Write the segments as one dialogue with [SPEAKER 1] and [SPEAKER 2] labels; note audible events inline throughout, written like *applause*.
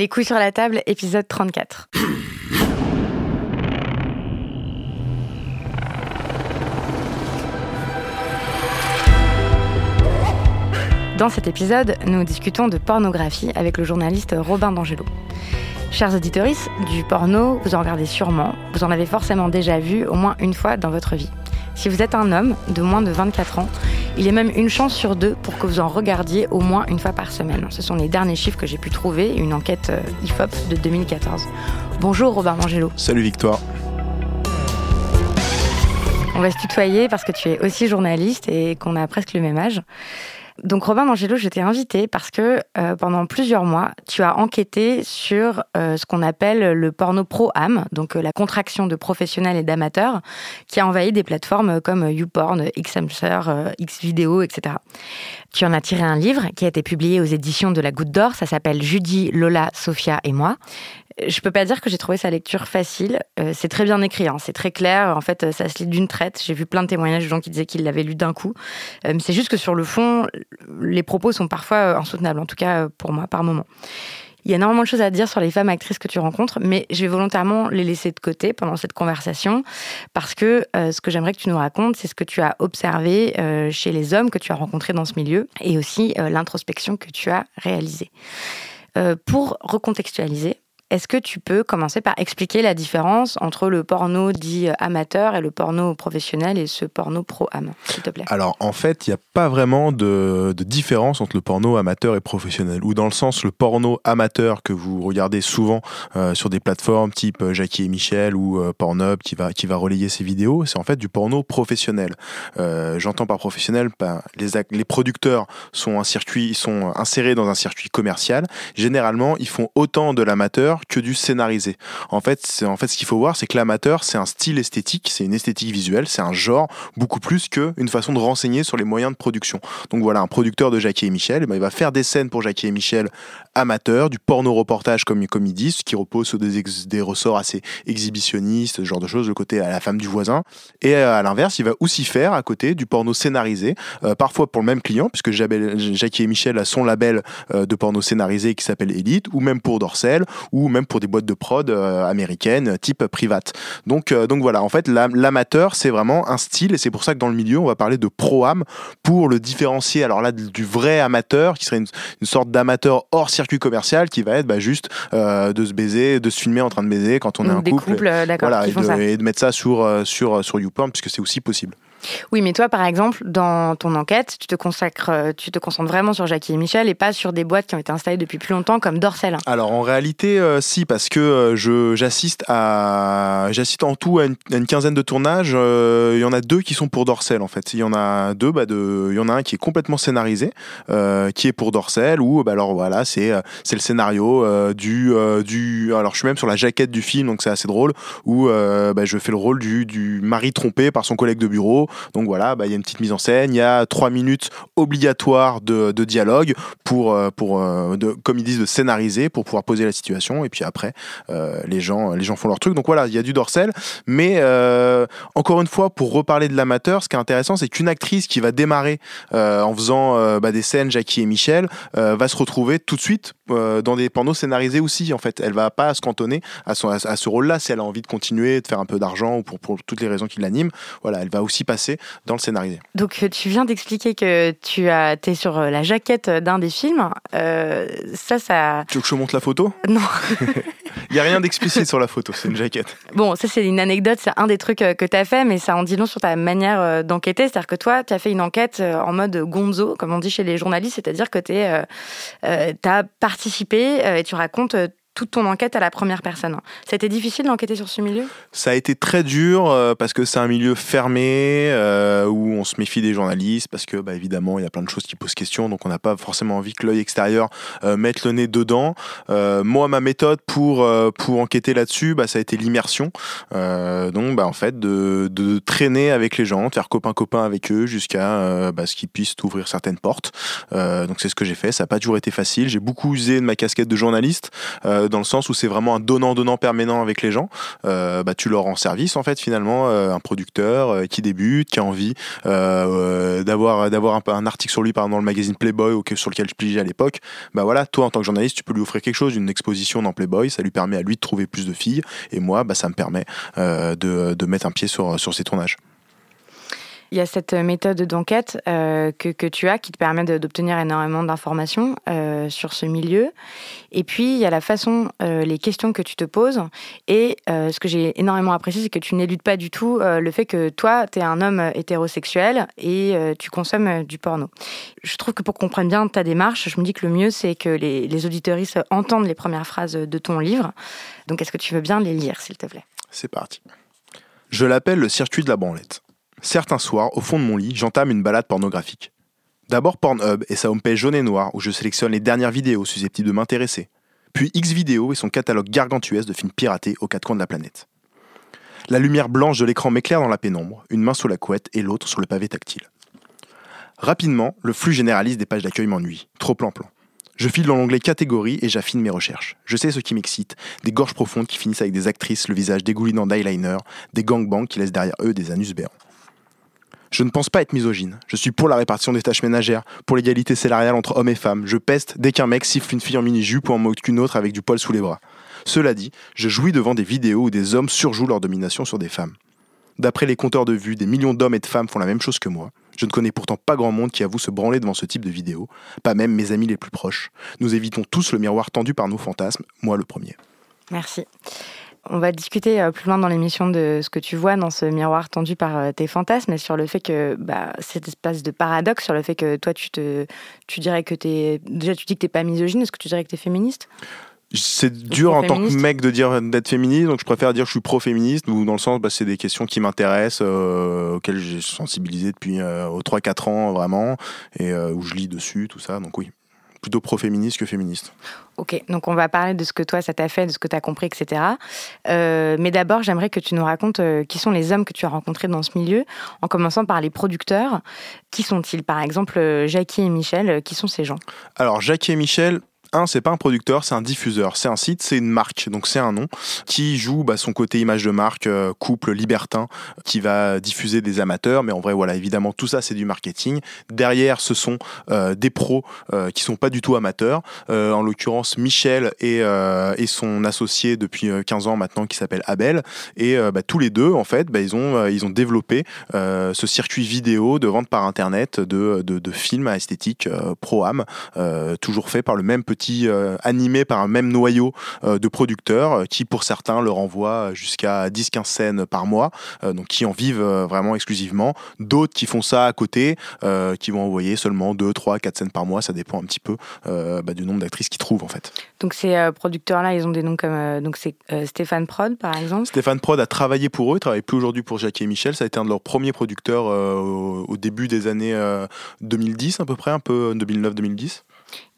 [SPEAKER 1] Les couilles sur la table, épisode 34. Dans cet épisode, nous discutons de pornographie avec le journaliste Robin D'Angelo. Chers auditeurs, du porno, vous en regardez sûrement, vous en avez forcément déjà vu au moins une fois dans votre vie. Si vous êtes un homme de moins de 24 ans, il y a même une chance sur deux pour que vous en regardiez au moins une fois par semaine. Ce sont les derniers chiffres que j'ai pu trouver, une enquête euh, IFOP de 2014. Bonjour Robin D'Angelo.
[SPEAKER 2] Salut Victoire.
[SPEAKER 1] On va se tutoyer parce que tu es aussi journaliste et qu'on a presque le même âge. Donc Robin D'Angelo, je t'ai invité parce que euh, pendant plusieurs mois, tu as enquêté sur euh, ce qu'on appelle le porno pro-am, donc euh, la contraction de professionnels et d'amateurs, qui a envahi des plateformes comme YouPorn, Xhamster, Xvideo, etc. Tu en as tiré un livre qui a été publié aux éditions de la Goutte d'Or, ça s'appelle Judy, Lola, Sophia et moi. Je peux pas dire que j'ai trouvé sa lecture facile. Euh, c'est très bien écrit, hein. c'est très clair. En fait, ça se lit d'une traite. J'ai vu plein de témoignages de gens qui disaient qu'ils l'avaient lu d'un coup. Euh, c'est juste que sur le fond, les propos sont parfois euh, insoutenables, en tout cas pour moi, par moment. Il y a énormément de choses à dire sur les femmes actrices que tu rencontres, mais je vais volontairement les laisser de côté pendant cette conversation parce que ce que j'aimerais que tu nous racontes, c'est ce que tu as observé chez les hommes que tu as rencontrés dans ce milieu et aussi l'introspection que tu as réalisée. pour recontextualiser, est-ce que tu peux commencer par expliquer la différence entre le porno dit euh, amateur et le porno professionnel et ce porno pro-am, s'il te plaît?
[SPEAKER 2] Alors, en fait, il n'y a pas vraiment de, différence entre le porno amateur et professionnel. Ou dans le sens, le porno amateur que vous regardez souvent euh, sur des plateformes type euh, Jackie et Michel ou Pornhub qui va, qui va relayer ces vidéos, c'est en fait du porno professionnel. J'entends par professionnel, ben, les, les producteurs sont, un circuit, sont insérés dans un circuit commercial. Généralement, ils font autant de l'amateur que du scénarisé. En fait, en fait ce qu'il faut voir, c'est que l'amateur, c'est un style esthétique, c'est une esthétique visuelle, c'est un genre beaucoup plus qu'une façon de renseigner sur les moyens de production. Donc voilà, un producteur de Jackie et Michel, eh ben, il va faire des scènes pour Jackie et Michel amateurs, du porno reportage comme, comme ils disent, qui repose sur des, des ressorts assez exhibitionnistes, ce genre de choses, le côté à la femme du voisin. Et euh, à l'inverse, il va aussi faire à côté du porno scénarisé, euh, parfois pour le même client, puisque Jackie et Michel a son label euh, de porno scénarisé qui s'appelle Elite, ou même pour Dorsel, ou même pour des boîtes de prod euh, américaines type private. Donc, euh, donc voilà, en fait, l'amateur, c'est vraiment un style et c'est pour ça que dans le milieu, on va parler de pro-am pour le différencier. Alors là, du vrai amateur, qui serait une, sorte d'amateur hors circuit commercial, qui va être bah, juste euh, de se baiser, de se filmer en train de baiser quand on est un couple.
[SPEAKER 1] voilà,
[SPEAKER 2] et de, et, de, mettre ça sur, sur, sur YouPorn, puisque c'est aussi possible.
[SPEAKER 1] Oui, mais toi, par exemple, dans ton enquête, tu te consacres, euh, tu te concentres vraiment sur Jackie et Michel et pas sur des boîtes qui ont été installées depuis plus longtemps comme Dorsel.
[SPEAKER 2] Alors en réalité, euh, si, parce que euh, j'assiste à, j'assiste en tout à une, quinzaine de tournages. Il y en a deux qui sont pour Dorsel en fait. Il y en a deux, bah, de, il y en a un qui est complètement scénarisé, qui est pour Dorsel. Ou bah, alors voilà, c'est c'est le scénario du du. Alors je suis même sur la jaquette du film, donc c'est assez drôle. Où bah, je fais le rôle du du mari trompé par son collègue de bureau donc voilà, bah, il y a une petite mise en scène, il y a trois minutes obligatoires de, dialogue pour, euh, euh, comme ils disent, de scénariser pour pouvoir poser la situation. Et puis après, euh, les, gens, les gens font leur truc. Donc voilà, il y a du dorsel. Mais encore une fois, pour reparler de l'amateur, ce qui est intéressant, c'est qu'une actrice qui va démarrer en faisant bah, des scènes, Jackie et Michel, va se retrouver tout de suite dans des pornos scénarisés aussi. En fait, elle va pas se cantonner à, son, à, ce rôle-là si elle a envie de continuer, de faire un peu d'argent ou pour, pour toutes les raisons qui l'animent. Voilà, elle va aussi passer dans le scénario.
[SPEAKER 1] Donc euh, tu viens d'expliquer que tu as, es sur euh, la jaquette d'un des films. Euh, ça, ça.
[SPEAKER 2] Tu veux que je montre la photo?
[SPEAKER 1] Non. *laughs*
[SPEAKER 2] Il n'y a rien d'explicite sur la photo, c'est une jaquette.
[SPEAKER 1] Bon, ça c'est une anecdote, c'est un des trucs que tu as fait, mais ça en dit long sur ta manière d'enquêter. C'est-à-dire que toi, tu as fait une enquête en mode gonzo, comme on dit chez les journalistes, c'est-à-dire que tu as participé et tu racontes toute ton enquête à la première personne. C'était difficile d'enquêter sur ce milieu?
[SPEAKER 2] Ça a été très dur euh, parce que c'est un milieu fermé euh, où on se méfie des journalistes parce que bah, évidemment il y a plein de choses qui posent question donc on n'a pas forcément envie que l'œil extérieur euh, mette le nez dedans. moi ma méthode pour pour enquêter là-dessus bah, ça a été l'immersion donc bah, en fait de, de, traîner avec les gens, de faire copain copain avec eux jusqu'à bah, ce qu'ils puissent ouvrir certaines portes. donc c'est ce que j'ai fait. Ça n'a pas toujours été facile. J'ai beaucoup usé de ma casquette de journaliste dans le sens où c'est vraiment un donnant-donnant permanent avec les gens. Euh, bah, tu leur rends service en fait finalement, euh, un producteur euh, qui débute, qui a envie d'avoir d'avoir un, article sur lui par exemple dans le magazine Playboy sur lequel je pligeais à l'époque. Bah voilà, toi en tant que journaliste, tu peux lui offrir quelque chose, une exposition dans Playboy, ça lui permet à lui de trouver plus de filles et moi, bah, ça me permet de, de mettre un pied sur sur ses tournages.
[SPEAKER 1] Il y a cette méthode d'enquête euh, que, que, tu as qui te permet d'obtenir énormément d'informations euh, sur ce milieu. Et puis, il y a la façon, euh, les questions que tu te poses. Et ce que j'ai énormément apprécié, c'est que tu n'éludes pas du tout le fait que toi, tu es un homme hétérosexuel et tu consommes du porno. Je trouve que pour qu'on comprenne bien ta démarche, je me dis que le mieux, c'est que les, les auditoristes entendent les premières phrases de ton livre. Donc, est-ce que tu veux bien les lire, s'il te plaît?
[SPEAKER 2] C'est parti. Je l'appelle le circuit de la branlette. Certains soirs, au fond de mon lit, j'entame une balade pornographique. D'abord Pornhub et sa homepage jaune et noire où je sélectionne les dernières vidéos susceptibles de m'intéresser. Puis Xvideo et son catalogue gargantuesque de films piratés aux quatre coins de la planète. La lumière blanche de l'écran m'éclaire dans la pénombre, une main sous la couette et l'autre sur le pavé tactile. Rapidement, le flux généraliste des pages d'accueil m'ennuie. Trop plan-plan. Je file dans l'onglet catégorie et j'affine mes recherches. Je sais ce qui m'excite, des gorges profondes qui finissent avec des actrices, le visage dégoulinant d'eyeliner, des gangbangs qui laissent derrière eux des anus béants. Je ne pense pas être misogyne. Je suis pour la répartition des tâches ménagères, pour l'égalité salariale entre hommes et femmes. Je peste dès qu'un mec siffle une fille en mini-jupe ou en moque qu'une autre avec du poil sous les bras. Cela dit, je jouis devant des vidéos où des hommes surjouent leur domination sur des femmes. D'après les compteurs de vues, des millions d'hommes et de femmes font la même chose que moi. Je ne connais pourtant pas grand monde qui avoue se branler devant ce type de vidéos, pas même mes amis les plus proches. Nous évitons tous le miroir tendu par nos fantasmes, moi le premier.
[SPEAKER 1] Merci. On va discuter euh, plus loin dans l'émission de ce que tu vois dans ce miroir tendu par euh, tes fantasmes et sur le fait que bah, cet espace de paradoxe, sur le fait que toi, tu, te, tu dirais que tu es. Déjà, tu dis que tu n'es pas misogyne, est-ce que tu dirais que tu es féministe?
[SPEAKER 2] C'est dur en tant que mec de dire d'être féministe, donc je préfère dire que je suis pro-féministe, ou dans le sens, bah, c'est des questions qui m'intéressent, euh, auxquelles j'ai sensibilisé depuis aux 3-4 ans vraiment, et où je lis dessus, tout ça, donc oui plutôt pro-féministe que féministe.
[SPEAKER 1] Ok, donc on va parler de ce que toi ça t'a fait, de ce que tu as compris, etc. Euh, mais d'abord, j'aimerais que tu nous racontes euh, qui sont les hommes que tu as rencontrés dans ce milieu, en commençant par les producteurs. Qui sont-ils? Par exemple, euh, Jackie et Michel, qui sont ces gens?
[SPEAKER 2] Alors, Jackie et Michel, un, c'est pas un producteur, c'est un diffuseur. C'est un site, c'est une marque, donc c'est un nom qui joue bah, son côté image de marque, euh, couple libertin, qui va diffuser des amateurs. Mais en vrai, voilà, évidemment, tout ça, c'est du marketing. Derrière, ce sont euh, des pros euh, qui sont pas du tout amateurs. en l'occurrence, Michel et, son associé depuis 15 ans maintenant, qui s'appelle Abel. Et bah, tous les deux, en fait, bah, ils, ont, ils ont développé ce circuit vidéo de vente par Internet de, de, films à esthétique pro-am, toujours fait par le même petit euh, animé par un même noyau euh, de producteurs euh, qui, pour certains, leur envoient jusqu'à 10-15 scènes par mois, donc qui en vivent vraiment exclusivement. D'autres qui font ça à côté, qui vont envoyer seulement 2, 3, 4 scènes par mois. Ça dépend un petit peu bah, du nombre d'actrices qu'ils trouvent en fait.
[SPEAKER 1] Donc ces producteurs-là, ils ont des noms comme donc c'est Stéphane Prod par exemple.
[SPEAKER 2] Stéphane Prod a travaillé pour eux, il travaille plus aujourd'hui pour Jackie et Michel. Ça a été un de leurs premiers producteurs au, début des années 2010 à peu près, un peu 2009-2010.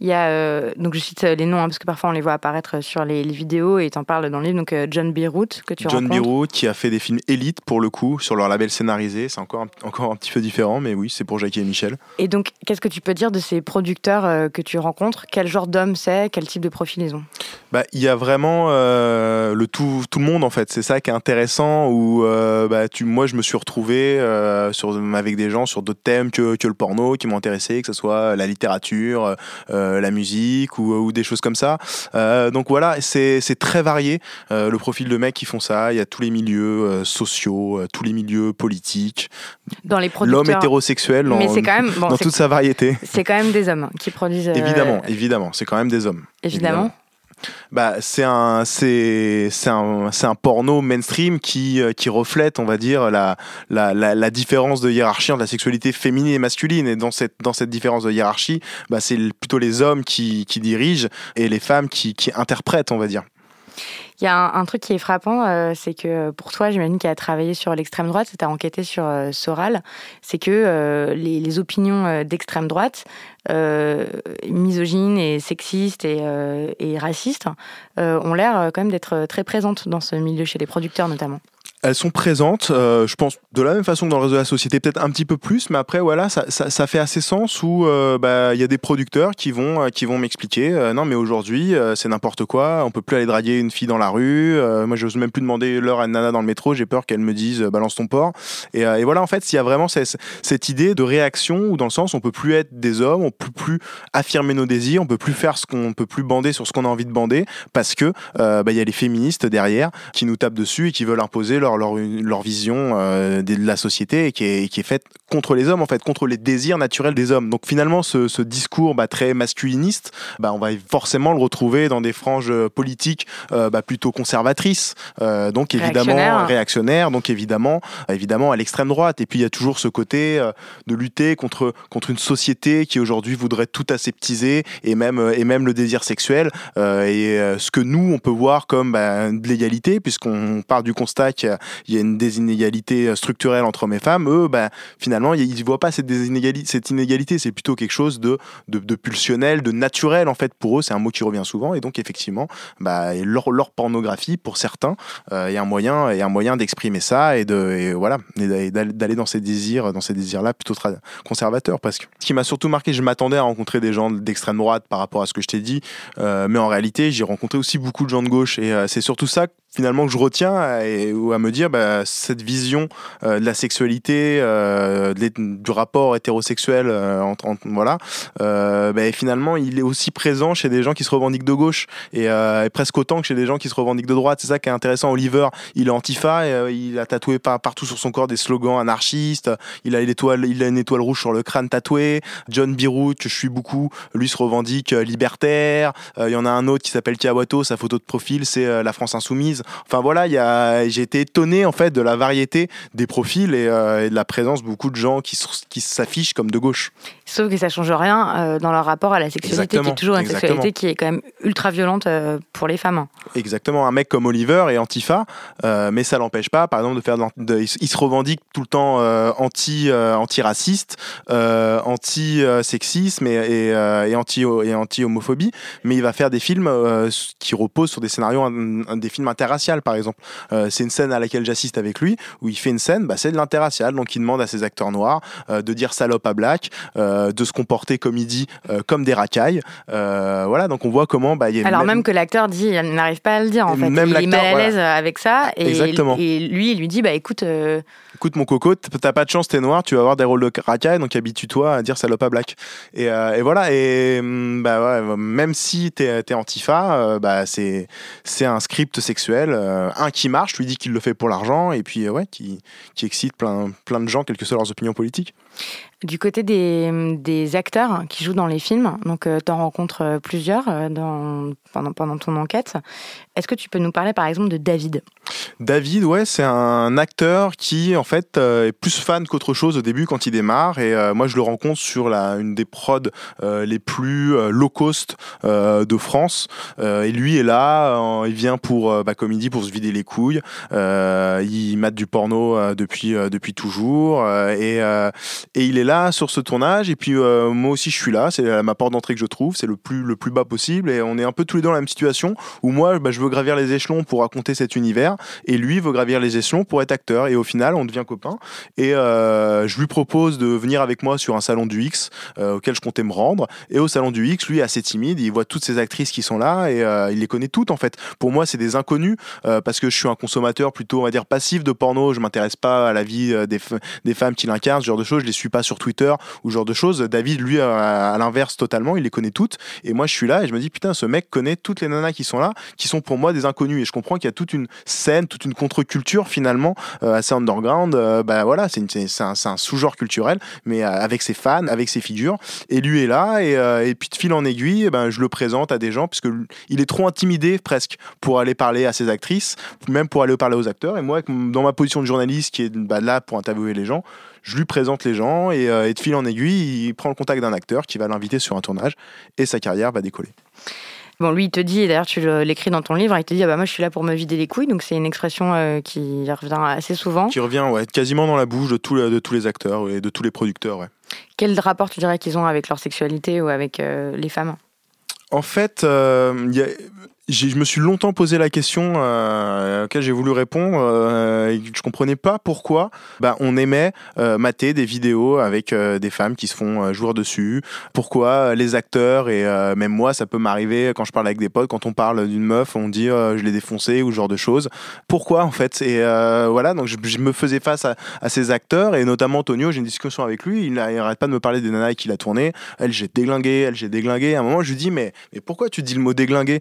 [SPEAKER 1] Il y a, euh, donc je cite euh, les noms, hein, parce que parfois on les voit apparaître sur les, vidéos et tu en parles dans le livre. Donc euh, John Beirut, que tu
[SPEAKER 2] John Beirut, qui a fait des films élites pour le coup, sur leur label scénarisé. C'est encore un, encore un petit peu différent, mais oui, c'est pour Jackie et Michel.
[SPEAKER 1] Et donc, qu'est-ce que tu peux dire de ces producteurs que tu rencontres? Quel genre d'homme c'est? Quel type de profil ils ont?
[SPEAKER 2] Bah, Il y a vraiment le tout, tout le monde en fait. C'est ça qui est intéressant. Où, bah, tu, moi, je me suis retrouvé sur, avec des gens sur d'autres thèmes que, que le porno qui m'ont intéressé, que ce soit la littérature, la musique ou, des choses comme ça. Euh, donc voilà, c'est très varié euh, le profil de mecs qui font ça. Il y a tous les milieux euh, sociaux, tous les milieux politiques.
[SPEAKER 1] Dans les
[SPEAKER 2] L'homme hétérosexuel dans, dans toute sa variété.
[SPEAKER 1] C'est quand même des hommes qui produisent.
[SPEAKER 2] Évidemment, évidemment, c'est quand même des hommes.
[SPEAKER 1] Évidemment.
[SPEAKER 2] Bah, c'est un, c'est, c'est un, c'est un porno mainstream qui, euh, qui reflète, on va dire, la, la, la, différence de hiérarchie entre la sexualité féminine et masculine. Et dans cette, dans cette différence de hiérarchie, bah, c'est plutôt les hommes qui, qui dirigent et les femmes qui, qui interprètent, on va dire.
[SPEAKER 1] Il y a un, truc qui est frappant, euh, c'est que pour toi, j'imagine a travaillé sur l'extrême droite, tu as enquêté sur euh, Soral, c'est que euh, les, opinions d'extrême droite, misogynes et sexistes et, et racistes, ont l'air quand même d'être très présentes dans ce milieu, chez les producteurs notamment
[SPEAKER 2] elles sont présentes, euh, je pense, de la même façon que dans le réseau de la société, peut-être un petit peu plus, mais après, voilà, ça, ça, ça fait assez sens où euh, bah, il y a des producteurs qui vont, euh, qui vont m'expliquer non, mais aujourd'hui, c'est n'importe quoi, on peut plus aller draguer une fille dans la rue. moi, je n'ose même plus demander l'heure à une nana dans le métro, j'ai peur qu'elle me dise balance ton porc. Et, et voilà, en fait, s'il y a vraiment cette, idée de réaction où, dans le sens, on peut plus être des hommes, on peut plus affirmer nos désirs, on peut plus faire ce qu'on peut plus bander sur ce qu'on a envie de bander parce que bah, il y a les féministes derrière qui nous tapent dessus et qui veulent imposer leur leur, leur, vision euh, de la société qui est, qui est faite contre les hommes, en fait, contre les désirs naturels des hommes. Donc finalement, ce, ce discours bah, très masculiniste, bah, on va forcément le retrouver dans des franges politiques euh, bah, plutôt conservatrices, euh, donc évidemment réactionnaires, donc évidemment, évidemment à l'extrême droite. Et puis il y a toujours ce côté de lutter contre, contre une société qui aujourd'hui voudrait tout aseptiser et même, et même le désir sexuel. et ce que nous, on peut voir comme bah, de l'égalité, puisqu'on part du constat qu'il il y a une désinégalité euh, structurelle entre hommes et femmes, eux, ben, finalement, ils ne voient pas cette, désinégalité, cette inégalité. C'est plutôt quelque chose de, de, pulsionnel, de naturel, en fait, pour eux. C'est un mot qui revient souvent. Et donc, effectivement, bah, leur, leur pornographie, pour certains, euh, est un moyen, moyen d'exprimer ça et, de, voilà, d'aller dans ces désirs, désirs-là plutôt conservateurs, presque. Ce qui m'a surtout marqué, je m'attendais à rencontrer des gens d'extrême droite par rapport à ce que je t'ai dit, euh, mais en réalité, j'ai rencontré aussi beaucoup de gens de gauche. Et c'est surtout ça finalement que je retiens et, ou à me dire bah, cette vision euh, de la sexualité euh, du rapport hétérosexuel euh, entre, voilà bah, finalement il est aussi présent chez des gens qui se revendiquent de gauche et, presque autant que chez des gens qui se revendiquent de droite. C'est ça qui est intéressant. Oliver il est antifa et, il a tatoué partout sur son corps des slogans anarchistes. Il a une étoile il a une étoile rouge sur le crâne tatoué. John Birut que je suis beaucoup lui se revendique libertaire. Il y en a un autre qui s'appelle Kiawato sa photo de profil c'est la France insoumise Enfin voilà, j'ai été étonné en fait de la variété des profils et, euh, de la présence de beaucoup de gens qui, qui s'affichent comme de gauche.
[SPEAKER 1] Sauf que ça change rien euh, dans leur rapport à la sexualité, qui est toujours une sexualité qui est quand même ultra violente euh, pour les femmes.
[SPEAKER 2] Exactement. Un mec comme Oliver est antifa, mais ça l'empêche pas, par exemple, de faire. De, il se revendique tout le temps anti anti-raciste, anti-sexisme et, et, anti et anti homophobie, mais il va faire des films qui reposent sur des scénarios, des films inter interracial, par exemple. Euh, c'est une scène à laquelle j'assiste avec lui, où il fait une scène, bah, c'est de l'interracial. Donc il demande à ses acteurs noirs euh, de dire salope à black, euh, de se comporter comme il dit, comme des racailles. voilà, donc on voit comment. Bah, y
[SPEAKER 1] a Alors même, que l'acteur dit, il n'arrive pas à le dire en fait. Même il est mal à l'aise avec ça. Et, Exactement. et lui, il lui dit, bah écoute.
[SPEAKER 2] Écoute mon coco, t'as pas de chance, t'es noir, tu vas avoir des rôles de racaille, donc habitue-toi à dire salope à black. Et, et voilà, et mm, bah, ouais, même si t'es es antifa, bah, c'est un script sexuel euh, un qui marche, lui dit qu'il le fait pour l'argent, et puis euh, ouais, qui, excite plein, plein de gens, quelles que soient leurs opinions politiques.
[SPEAKER 1] Du côté des, acteurs qui jouent dans les films, donc euh, tu en rencontres euh, plusieurs euh, pendant, ton enquête. Est-ce que tu peux nous parler par exemple de David?
[SPEAKER 2] David, ouais, c'est un acteur qui en fait est plus fan qu'autre chose au début quand il démarre. Et moi, je le rencontre sur une des prods les plus low cost de France. et lui est là, il vient pour, comme il dit, pour se vider les couilles. il mate du porno depuis, depuis toujours. et, et il est là sur ce tournage. Et puis euh, moi aussi je suis là, c'est ma porte d'entrée que je trouve, c'est le plus le plus bas possible. Et on est un peu tous les deux dans la même situation où moi bah, je veux gravir les échelons pour raconter cet univers. Et lui veut gravir les échelons pour être acteur. Et au final on devient copains. Et euh, je lui propose de venir avec moi sur un salon du X euh, auquel je comptais me rendre. Et au salon du X lui assez timide, il voit toutes ces actrices qui sont là et il les connaît toutes en fait. Pour moi c'est des inconnus parce que je suis un consommateur plutôt on va dire passif de porno, je m'intéresse pas à la vie des, des femmes qui l'incarnent, ce genre de choses, les suis pas sur Twitter ou ce genre de choses. David, lui, à, l'inverse totalement, il les connaît toutes. Et moi, je suis là et je me dis putain, ce mec connaît toutes les nanas qui sont là, qui sont pour moi des inconnus. Et je comprends qu'il y a toute une scène, toute une contre-culture finalement assez underground. bah voilà, c'est un, sous-genre culturel, mais avec ses fans, avec ses figures. Et lui est là et, et puis de fil en aiguille, eh ben je le présente à des gens puisque il est trop intimidé presque pour aller parler à ses actrices, même pour aller parler aux acteurs. Et moi, dans ma position de journaliste qui est bah, là pour interviewer les gens, je lui présente les gens euh, et, de fil en aiguille, il prend le contact d'un acteur qui va l'inviter sur un tournage et sa carrière va décoller.
[SPEAKER 1] Bon, lui, il te dit, et d'ailleurs tu l'écris dans ton livre, il te dit, ah bah moi je suis là pour me vider les couilles, donc c'est une expression euh, qui revient assez souvent.
[SPEAKER 2] Qui revient, ouais, quasiment dans la bouche de, de tous les acteurs et de tous les producteurs, ouais.
[SPEAKER 1] Quel rapport tu dirais qu'ils ont avec leur sexualité ou avec euh, les femmes?
[SPEAKER 2] En fait, il y a je me suis longtemps posé la question euh, à laquelle j'ai voulu répondre. Euh, et je comprenais pas pourquoi bah, on aimait euh, mater des vidéos avec euh, des femmes qui se font euh, jouer dessus. Pourquoi les acteurs et même moi, ça peut m'arriver quand je parle avec des potes, quand on parle d'une meuf, on dit je l'ai défoncé ou ce genre de choses. Pourquoi en fait? Et voilà, donc je, me faisais face à, ces acteurs et notamment Tonio. J'ai une discussion avec lui. Il n'arrête pas de me parler des nanas qu'il a tourné. Elle, j'ai déglingué. Elle, j'ai déglingué. À un moment, je lui dis mais mais pourquoi tu dis le mot déglingué?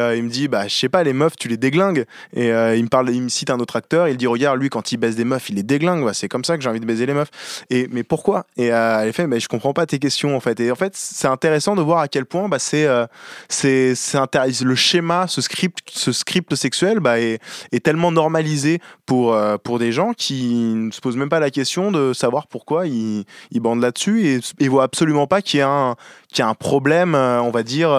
[SPEAKER 2] Euh, il me dit bah je sais pas les meufs tu les déglingues. Et euh, il me parle il me cite un autre acteur il dit regarde lui quand il baisse des meufs il les déglingue c'est comme ça que j'ai envie de baiser les meufs. Et mais pourquoi? Et euh, elle fait mais je comprends pas tes questions en fait. Et en fait c'est intéressant de voir à quel point bah, c'est c'est c'est le schéma ce script ce script sexuel bah, est, est tellement normalisé pour pour des gens qui ne se posent même pas la question de savoir pourquoi ils, ils bandent là-dessus et, et voient absolument pas qu'il y a un qu'il y a un problème on va dire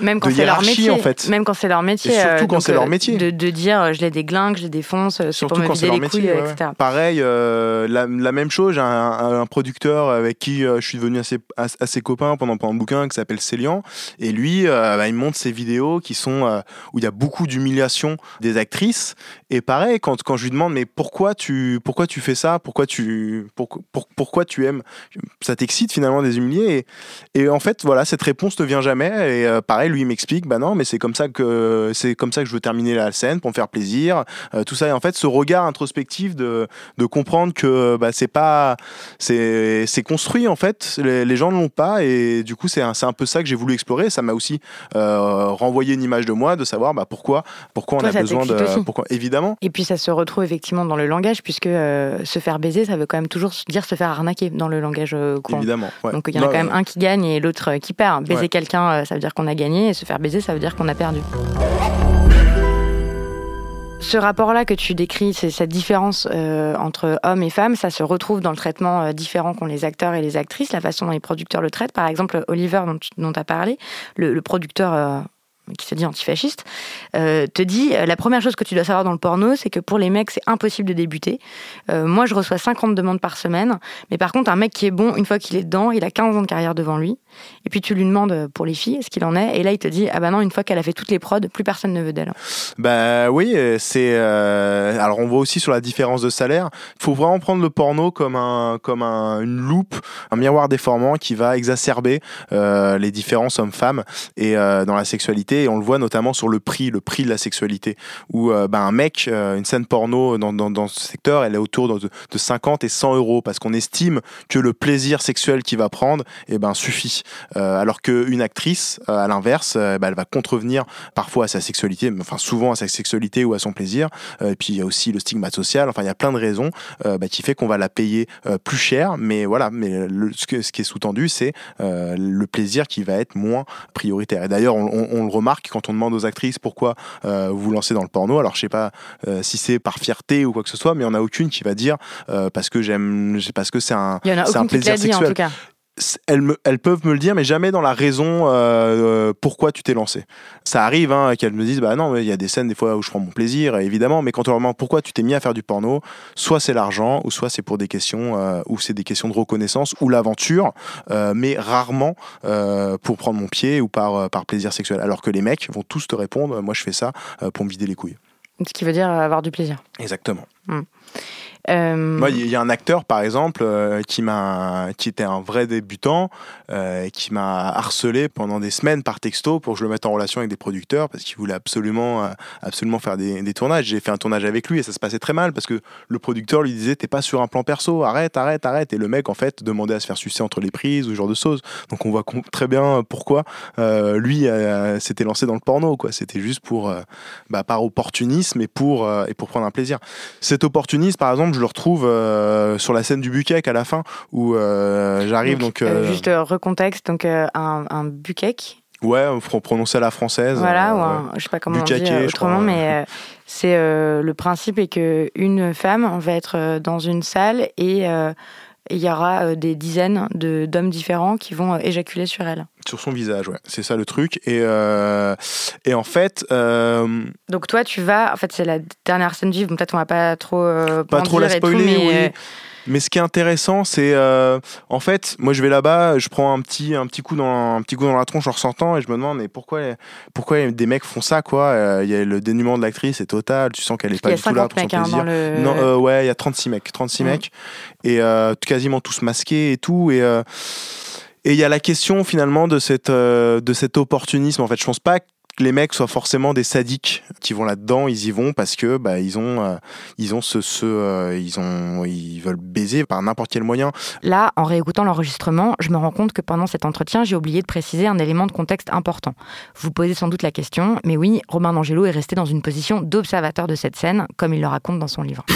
[SPEAKER 1] même quand
[SPEAKER 2] de
[SPEAKER 1] hiérarchie
[SPEAKER 2] en fait.
[SPEAKER 1] Même quand c'est leur métier.
[SPEAKER 2] surtout quand c'est leur métier.
[SPEAKER 1] De, de, dire je les déglingue, je les défonce, surtout pour me vider les couilles, etc.
[SPEAKER 2] Pareil, la, la, même chose, j'ai un, un, producteur avec qui je suis devenu assez, assez copain pendant, pendant le bouquin qui s'appelle Célian. Et lui, bah, il montre ses vidéos qui sont où il y a beaucoup d'humiliation des actrices. Et pareil, quand, quand je lui demande mais pourquoi tu, pourquoi tu fais ça? Pourquoi tu, pour, pour, pourquoi tu aimes? Ça t'excite finalement des humiliés? Et, et, en fait, voilà, cette réponse ne vient jamais. Et pareil, lui, il m'explique bah non, mais c'est comme ça c'est comme ça que je veux terminer la scène pour me faire plaisir. Euh, tout ça et en fait ce regard introspectif de, de comprendre que bah, c'est pas c'est construit en fait. Les, les gens ne l'ont pas et du coup c'est un, un peu ça que j'ai voulu explorer. Ça m'a aussi euh, renvoyé une image de moi de savoir bah, pourquoi pourquoi on a besoin de pourquoi évidemment.
[SPEAKER 1] Et puis ça se retrouve effectivement dans le langage puisque euh, se faire baiser ça veut quand même toujours dire se faire arnaquer dans le langage courant.
[SPEAKER 2] Évidemment.
[SPEAKER 1] Donc il y en a quand même un qui gagne et l'autre qui perd. Baiser quelqu'un ça veut dire qu'on a gagné et se faire baiser ça veut dire qu'on a perdu. Ce rapport-là que tu décris, c'est cette différence euh, entre hommes et femmes, ça se retrouve dans le traitement euh, différent qu'ont les acteurs et les actrices, la façon dont les producteurs le traitent. Par exemple, Oliver, dont tu as parlé, le, producteur euh, qui se dit antifasciste, euh, te dit euh, la première chose que tu dois savoir dans le porno, c'est que pour les mecs, c'est impossible de débuter. Euh, moi, je reçois 50 demandes par semaine, mais par contre, un mec qui est bon, une fois qu'il est dedans, il a 15 ans de carrière devant lui. Et puis tu lui demandes pour les filles ce qu'il en est, et là, il te dit ah bah non, une fois qu'elle a fait toutes les prods, plus personne ne veut d'elle.
[SPEAKER 2] Bah oui, c'est. Alors on voit aussi sur la différence de salaire. Il faut vraiment prendre le porno comme un comme un, une loupe, un miroir déformant qui va exacerber les différences hommes-femmes et dans la sexualité et on le voit notamment sur le prix, le prix de la sexualité, où euh, ben, un mec, euh, une scène porno dans, ce secteur, elle est autour de, de 50 et 100 euros parce qu'on estime que le plaisir sexuel qu'il va prendre eh ben, suffit. Euh, alors qu'une actrice, à l'inverse, ben, elle va contrevenir parfois à sa sexualité, enfin souvent à sa sexualité ou à son plaisir. et puis il y a aussi le stigmate social, enfin il y a plein de raisons ben, qui fait qu'on va la payer plus cher, mais voilà, mais ce, qui est sous-tendu, c'est le plaisir qui va être moins prioritaire. Et d'ailleurs, on le remarque quand on demande aux actrices pourquoi euh, vous vous lancez dans le porno. Alors je sais pas euh, si c'est par fierté ou quoi que ce soit, mais il n'y en a aucune qui va dire euh, parce que j'aime, parce que c'est un,
[SPEAKER 1] c'est un plaisir sexuel
[SPEAKER 2] elles, me, elles, peuvent me le dire, mais jamais dans la raison euh, euh pourquoi tu t'es lancé. Ça arrive hein, qu'elles me disent, bah non, il y a des scènes des fois où je prends mon plaisir, évidemment, mais quand on leur demande pourquoi tu t'es mis à faire du porno, soit c'est l'argent, ou soit c'est pour des questions, euh, ou c'est des questions de reconnaissance, ou l'aventure, euh, mais rarement pour prendre mon pied ou par, par plaisir sexuel. Alors que les mecs vont tous te répondre, moi je fais ça pour me vider les couilles.
[SPEAKER 1] Ce qui veut dire avoir du plaisir.
[SPEAKER 2] Exactement.
[SPEAKER 1] Hmm.
[SPEAKER 2] Euh, Moi, il y a un acteur, par exemple, euh, qui qui était un vrai débutant, euh, qui m'a harcelé pendant des semaines par texto pour que je le mette en relation avec des producteurs parce qu'il voulait absolument, absolument faire des, tournages. J'ai fait un tournage avec lui et ça se passait très mal parce que le producteur lui disait t'es pas sur un plan perso, arrête, arrête, arrête. Et le mec, en fait, demandait à se faire sucer entre les prises ou ce genre de choses. Donc on voit très bien pourquoi lui s'était lancé dans le porno. C'était juste pour, bah, par opportunisme et pour, et pour prendre un plaisir. Cet par exemple, je le retrouve euh, sur la scène du Buquec à la fin, où euh, j'arrive donc.
[SPEAKER 1] Euh, juste recontexte, donc un, un Buquec.
[SPEAKER 2] Ouais, prononcer à la française.
[SPEAKER 1] Voilà, ou un, je sais pas comment on dit autrement, mais c'est le principe est que une femme va être dans une salle et il y aura des dizaines d'hommes différents qui vont éjaculer sur elle.
[SPEAKER 2] Sur son visage, ouais. C'est ça le truc. Et, et en fait.
[SPEAKER 1] Donc toi, tu vas. En fait, c'est la dernière scène vive. Peut-être on va pas trop.
[SPEAKER 2] pas trop la spoiler, mais, mais ce qui est intéressant, c'est euh, en fait, moi je vais là-bas, je prends un petit, un petit coup dans un petit coup dans la tronche en ressentant et je me demande mais pourquoi, pourquoi des mecs font ça quoi? Euh, Il y a le dénuement de l'actrice est total, tu sens qu'elle est pas du tout là pour son plaisir. Non, euh, ouais, il y a 36 mecs, 36 mecs et quasiment tous masqués et tout et et il y a la question finalement de cette de cet opportunisme. En fait, je pense pas les mecs soient forcément des sadiques qui vont là-dedans, ils y vont parce que bah, ils ont euh, ils ont ce, ce euh, ils ont ils veulent baiser par n'importe quel moyen.
[SPEAKER 1] Là, en réécoutant l'enregistrement, je me rends compte que pendant cet entretien, j'ai oublié de préciser un élément de contexte important. Vous posez sans doute la question, mais oui, Romain D'Angelo est resté dans une position d'observateur de cette scène, comme il le raconte dans son livre. *coughs*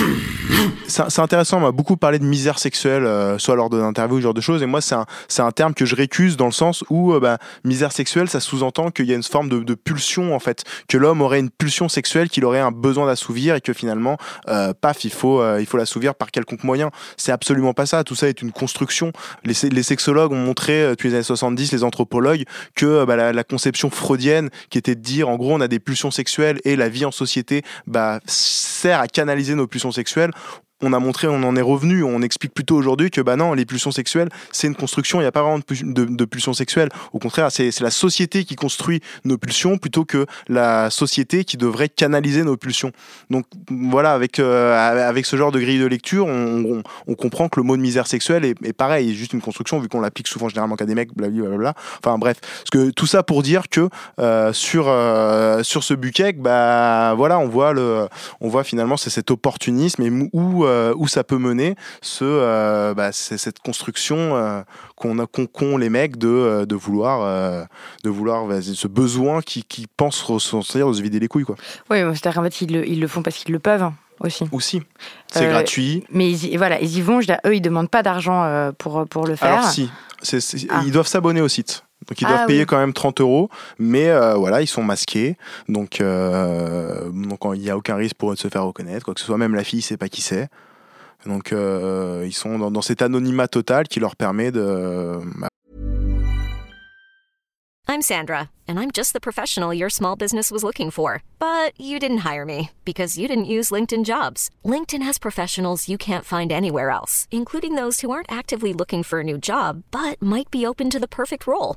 [SPEAKER 2] C'est intéressant, on m'a beaucoup parlé de misère sexuelle, euh, soit lors d'interviews ou ce genre de choses, et moi c'est un, un terme que je récuse dans le sens où bah, misère sexuelle, ça sous-entend qu'il y a une forme de, de en fait, que l'homme aurait une pulsion sexuelle qu'il aurait un besoin d'assouvir et que finalement, euh, paf, il faut, euh, il faut l'assouvir par quelconque moyen. C'est absolument pas ça. Tout ça est une construction. Les, sexologues ont montré euh, depuis les années 70, les anthropologues, que bah, la, la, conception freudienne, qui était de dire en gros on a des pulsions sexuelles et la vie en société bah, sert à canaliser nos pulsions sexuelles on a montré, on en est revenu, on explique plutôt aujourd'hui que bah non, les pulsions sexuelles, c'est une construction, il n'y a pas vraiment de, pulsions sexuelles. Au contraire, c'est la société qui construit nos pulsions plutôt que la société qui devrait canaliser nos pulsions. Donc voilà, avec, euh, avec ce genre de grille de lecture, on, comprend que le mot de misère sexuelle est, est pareil, juste une construction vu qu'on l'applique souvent généralement qu'à des mecs, blablabla. Enfin bref, parce que tout ça pour dire que euh, sur, euh, sur ce buquet, bah voilà, on voit, le, on voit finalement c'est cet opportunisme et où euh, où ça peut mener ce, euh, bah, cette construction euh, qu'on a qu'ont les mecs de, de vouloir de vouloir ce besoin qui, qui pense ressentir de se vider les couilles quoi.
[SPEAKER 1] Oui, c'est-à-dire qu'en fait ils le, ils le font parce qu'ils le peuvent aussi.
[SPEAKER 2] Aussi. C'est gratuit.
[SPEAKER 1] Mais ils, voilà, ils y vont. Je eux, ils demandent pas d'argent pour, pour le faire.
[SPEAKER 2] Alors si, ah. ils doivent s'abonner au site. Donc ils doivent ah payer quand même 30 euros, mais voilà, ils sont masqués, donc donc il n'y a aucun risque pour eux de se faire reconnaître, quoi que ce soit. Même la fille, sait pas qui c'est. Donc euh, ils sont dans, dans, cet anonymat total qui leur permet de.
[SPEAKER 3] I'm Sandra, and I'm just the professional your small business was looking for, but you didn't hire me because you didn't use LinkedIn Jobs. LinkedIn has professionals you can't find anywhere else, including those who aren't actively looking for a new job but might be open to the perfect role,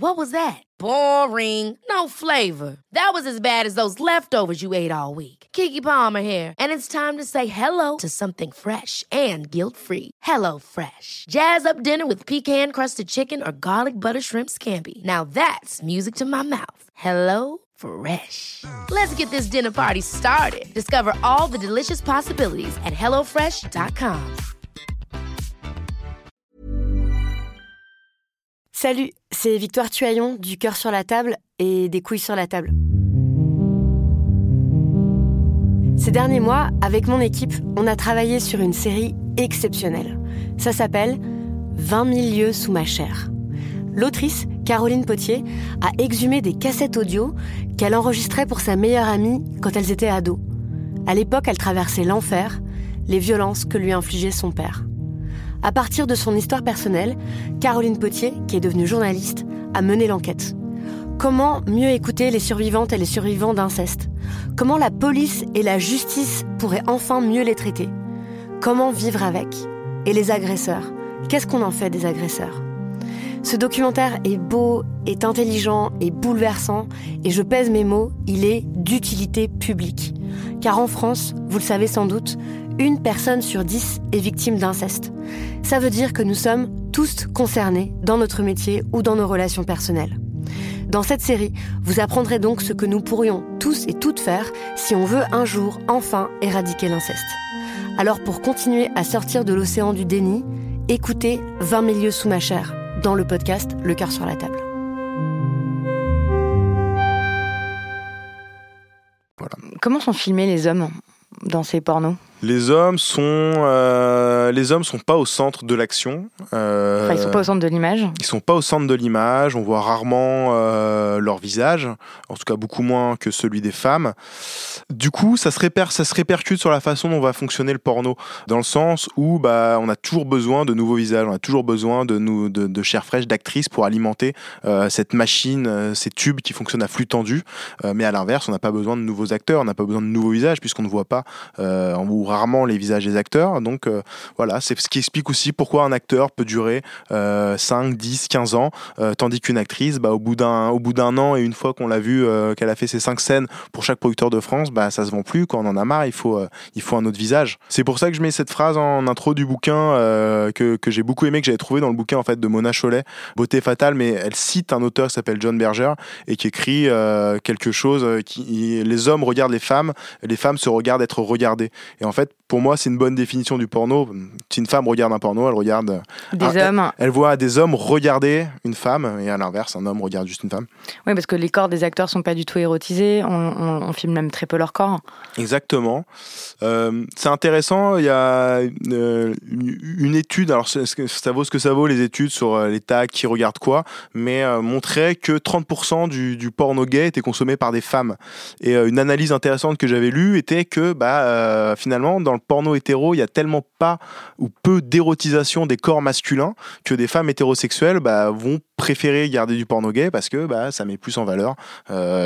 [SPEAKER 4] What was that? Boring. No flavor. That was as bad as those leftovers you ate all week. Kiki Palmer here, and it's time to say hello to something fresh and guilt-free. Hello Fresh. Jazz up dinner with pecan-crusted chicken or garlic butter shrimp scampi. Now that's music to my mouth. Hello Fresh. Let's get this dinner party started. Discover all the delicious possibilities at hellofresh.com.
[SPEAKER 5] Salut, c'est Victoire Tuaillon du cœur sur la table et des couilles sur la table. Ces derniers mois, avec mon équipe, on a travaillé sur une série exceptionnelle. Ça s'appelle 20 000 lieux sous ma chair. L'autrice, Caroline Potier, a exhumé des cassettes audio qu'elle enregistrait pour sa meilleure amie quand elles étaient ados. À l'époque, elle traversait l'enfer, les violences que lui infligeait son père. À partir de son histoire personnelle, Caroline Potier, qui est devenue journaliste, a mené l'enquête. Comment mieux écouter les survivantes et les survivants d'inceste? Comment la police et la justice pourraient enfin mieux les traiter? Comment vivre avec? Et les agresseurs? Qu'est-ce qu'on en fait des agresseurs? Ce documentaire est beau, est intelligent, et bouleversant, et je pèse mes mots, il est d'utilité publique. Car en France, vous le savez sans doute, une personne sur dix est victime d'inceste. Ça veut dire que nous sommes tous concernés dans notre métier ou dans nos relations personnelles. Dans cette série, vous apprendrez donc ce que nous pourrions tous et toutes faire si on veut un jour enfin éradiquer l'inceste. Alors pour continuer à sortir de l'océan du déni, écoutez 20 milieux sous ma chair dans le podcast Le cœur sur la table.
[SPEAKER 1] Comment sont filmés les hommes dans ces pornos?
[SPEAKER 2] Les hommes sont euh, les hommes sont pas au centre de l'action.
[SPEAKER 1] Euh, enfin, ils sont pas au centre de l'image.
[SPEAKER 2] Ils sont pas au centre de l'image. On voit rarement euh, leur visage, en tout cas beaucoup moins que celui des femmes. Du coup, ça se, réper, ça se répercute sur la façon dont va fonctionner le porno, dans le sens où bah, on a toujours besoin de nouveaux visages, on a toujours besoin de, nous, de, de chair fraîche, d'actrices pour alimenter cette machine, ces tubes qui fonctionnent à flux tendu. Mais à l'inverse, on n'a pas besoin de nouveaux acteurs, on n'a pas besoin de nouveaux visages puisqu'on ne voit pas rarement les visages des acteurs. Donc voilà, c'est ce qui explique aussi pourquoi un acteur peut durer 5, 10, 15 ans, tandis qu'une actrice, bah, au bout d'un an et une fois qu'on l'a vu qu'elle a fait ses 5 scènes pour chaque producteur de France, bah, ça se vend plus. Quand on en a marre, il faut, euh, il faut un autre visage. C'est pour ça que je mets cette phrase en intro du bouquin euh, que, que j'ai beaucoup aimé, que j'avais trouvé dans le bouquin en fait de Mona Cholet, Beauté fatale, mais elle cite un auteur qui s'appelle John Berger et qui écrit euh, quelque chose qui les hommes regardent les femmes, les femmes se regardent être regardées. Et en fait, pour moi, c'est une bonne définition du porno. Si une femme regarde un porno, elle regarde
[SPEAKER 1] des hommes.
[SPEAKER 2] Elle, elle, voit des hommes regarder une femme et à l'inverse, un homme regarde juste une femme.
[SPEAKER 1] Oui, parce que les corps des acteurs sont pas du tout érotisés. On, on, on filme même très peu leur corps.
[SPEAKER 2] Exactement. Euh, c'est intéressant. Il y a une, euh, une étude. Alors, ça vaut ce que ça vaut les études sur euh, les tags qui regardent quoi, mais euh, montrait que 30% du, du, porno gay était consommé par des femmes. Et euh, une analyse intéressante que j'avais lue était que, bah, euh, dans le porno hétéro, il y a tellement pas ou peu d'érotisation des corps masculins que des femmes hétérosexuelles bah, vont préférer garder du porno gay parce que bah, ça met plus en valeur